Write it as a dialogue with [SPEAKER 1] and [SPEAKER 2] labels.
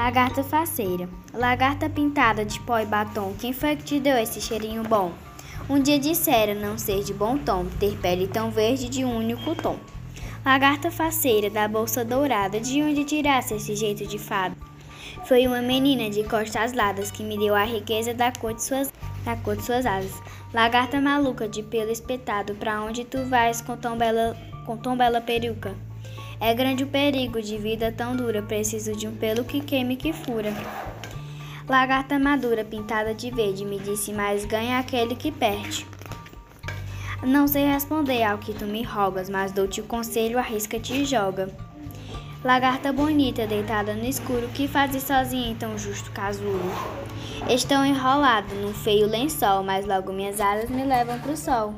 [SPEAKER 1] Lagarta faceira. Lagarta pintada de pó e batom, quem foi que te deu esse cheirinho bom? Um dia disseram não ser de bom tom, ter pele tão verde de um único tom. Lagarta faceira da bolsa dourada, de onde tirasse esse jeito de fada? Foi uma menina de costas ladas que me deu a riqueza da cor de suas, da cor de suas asas. Lagarta maluca de pelo espetado, pra onde tu vais com tão bela, com tão bela peruca? É grande o perigo de vida tão dura, preciso de um pelo que queime e que fura. Lagarta madura, pintada de verde, me disse, mas ganha aquele que perde. Não sei responder ao que tu me rogas, mas dou-te o conselho, arrisca-te e joga. Lagarta bonita, deitada no escuro, que fazes sozinha em tão justo casulo? Estou enrolado num feio lençol, mas logo minhas asas me levam pro sol.